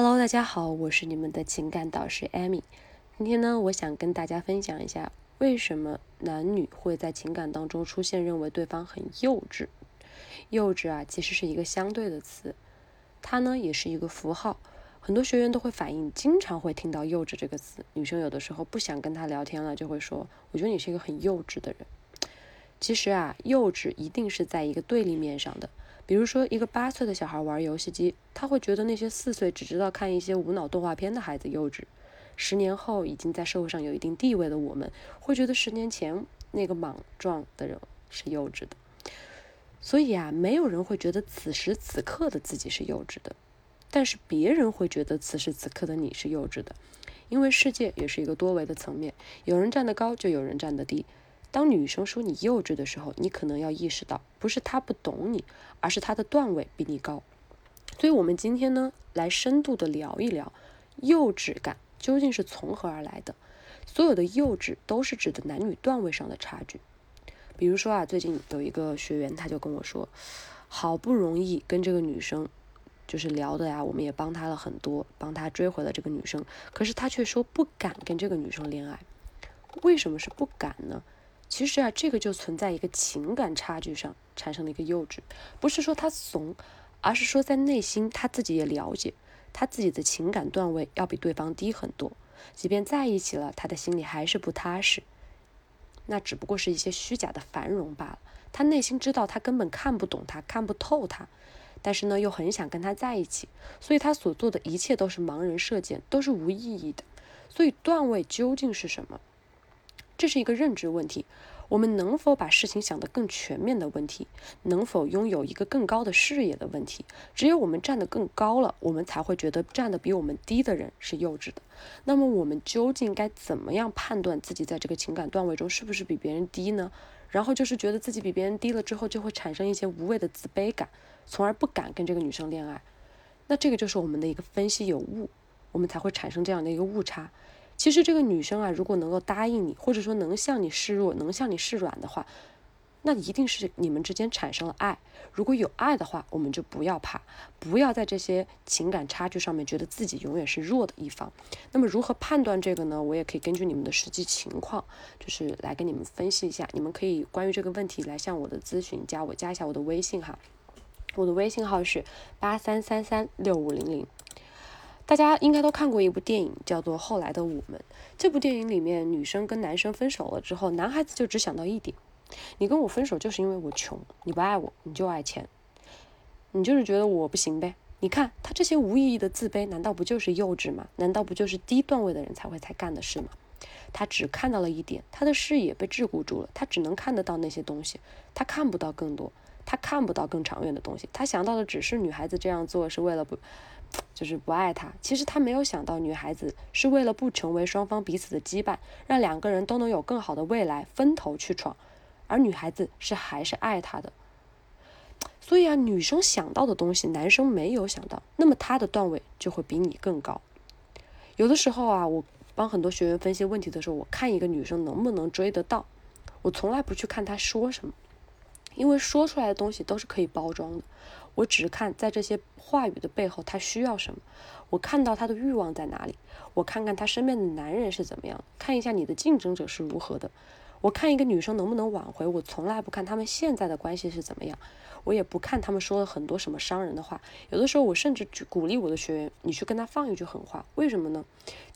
Hello，大家好，我是你们的情感导师 Amy。今天呢，我想跟大家分享一下，为什么男女会在情感当中出现认为对方很幼稚。幼稚啊，其实是一个相对的词，它呢也是一个符号。很多学员都会反映，经常会听到“幼稚”这个词。女生有的时候不想跟他聊天了，就会说：“我觉得你是一个很幼稚的人。”其实啊，幼稚一定是在一个对立面上的。比如说，一个八岁的小孩玩游戏机，他会觉得那些四岁只知道看一些无脑动画片的孩子幼稚；十年后已经在社会上有一定地位的我们，会觉得十年前那个莽撞的人是幼稚的。所以啊，没有人会觉得此时此刻的自己是幼稚的，但是别人会觉得此时此刻的你是幼稚的，因为世界也是一个多维的层面，有人站得高，就有人站得低。当女生说你幼稚的时候，你可能要意识到，不是她不懂你，而是她的段位比你高。所以，我们今天呢，来深度的聊一聊，幼稚感究竟是从何而来的？所有的幼稚都是指的男女段位上的差距。比如说啊，最近有一个学员，他就跟我说，好不容易跟这个女生就是聊的呀，我们也帮他了很多，帮他追回了这个女生，可是他却说不敢跟这个女生恋爱。为什么是不敢呢？其实啊，这个就存在一个情感差距上产生了一个幼稚，不是说他怂，而是说在内心他自己也了解，他自己的情感段位要比对方低很多，即便在一起了，他的心里还是不踏实，那只不过是一些虚假的繁荣罢了。他内心知道他根本看不懂他，看不透他，但是呢又很想跟他在一起，所以他所做的一切都是盲人射箭，都是无意义的。所以段位究竟是什么？这是一个认知问题，我们能否把事情想得更全面的问题，能否拥有一个更高的视野的问题。只有我们站得更高了，我们才会觉得站得比我们低的人是幼稚的。那么我们究竟该怎么样判断自己在这个情感段位中是不是比别人低呢？然后就是觉得自己比别人低了之后，就会产生一些无谓的自卑感，从而不敢跟这个女生恋爱。那这个就是我们的一个分析有误，我们才会产生这样的一个误差。其实这个女生啊，如果能够答应你，或者说能向你示弱，能向你示软的话，那一定是你们之间产生了爱。如果有爱的话，我们就不要怕，不要在这些情感差距上面觉得自己永远是弱的一方。那么如何判断这个呢？我也可以根据你们的实际情况，就是来跟你们分析一下。你们可以关于这个问题来向我的咨询，加我加一下我的微信哈，我的微信号是八三三三六五零零。大家应该都看过一部电影，叫做《后来的我们》。这部电影里面，女生跟男生分手了之后，男孩子就只想到一点：你跟我分手就是因为我穷，你不爱我，你就爱钱，你就是觉得我不行呗。你看他这些无意义的自卑，难道不就是幼稚吗？难道不就是低段位的人才会才干的事吗？他只看到了一点，他的视野被桎梏住了，他只能看得到那些东西，他看不到更多，他看不到更长远的东西，他想到的只是女孩子这样做是为了不。就是不爱他，其实他没有想到女孩子是为了不成为双方彼此的羁绊，让两个人都能有更好的未来，分头去闯，而女孩子是还是爱他的。所以啊，女生想到的东西，男生没有想到，那么他的段位就会比你更高。有的时候啊，我帮很多学员分析问题的时候，我看一个女生能不能追得到，我从来不去看她说什么。因为说出来的东西都是可以包装的，我只看在这些话语的背后，他需要什么，我看到他的欲望在哪里，我看看他身边的男人是怎么样，看一下你的竞争者是如何的，我看一个女生能不能挽回，我从来不看他们现在的关系是怎么样，我也不看他们说了很多什么伤人的话，有的时候我甚至去鼓励我的学员，你去跟他放一句狠话，为什么呢？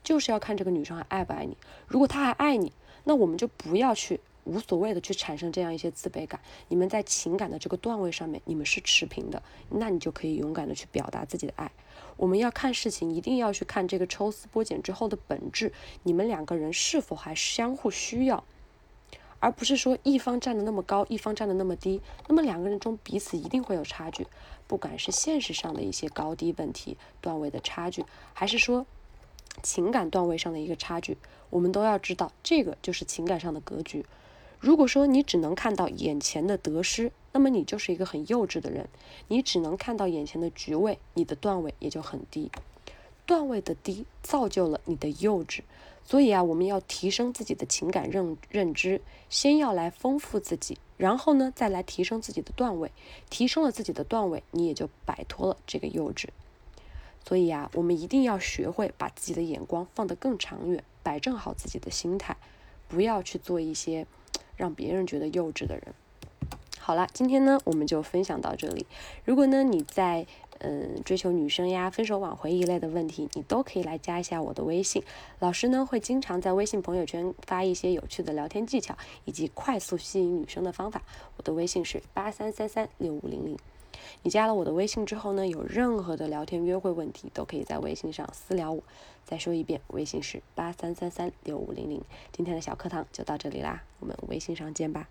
就是要看这个女生还爱不爱你，如果她还爱你，那我们就不要去。无所谓的去产生这样一些自卑感，你们在情感的这个段位上面，你们是持平的，那你就可以勇敢的去表达自己的爱。我们要看事情，一定要去看这个抽丝剥茧之后的本质，你们两个人是否还相互需要，而不是说一方站的那么高，一方站的那么低，那么两个人中彼此一定会有差距，不管是现实上的一些高低问题、段位的差距，还是说情感段位上的一个差距，我们都要知道，这个就是情感上的格局。如果说你只能看到眼前的得失，那么你就是一个很幼稚的人。你只能看到眼前的局位，你的段位也就很低。段位的低造就了你的幼稚。所以啊，我们要提升自己的情感认认知，先要来丰富自己，然后呢，再来提升自己的段位。提升了自己的段位，你也就摆脱了这个幼稚。所以啊，我们一定要学会把自己的眼光放得更长远，摆正好自己的心态，不要去做一些让别人觉得幼稚的人。好了，今天呢我们就分享到这里。如果呢你在嗯追求女生呀、分手挽回一类的问题，你都可以来加一下我的微信。老师呢会经常在微信朋友圈发一些有趣的聊天技巧以及快速吸引女生的方法。我的微信是八三三三六五零零。你加了我的微信之后呢，有任何的聊天约会问题，都可以在微信上私聊我。再说一遍，微信是八三三三六五零零。今天的小课堂就到这里啦，我们微信上见吧。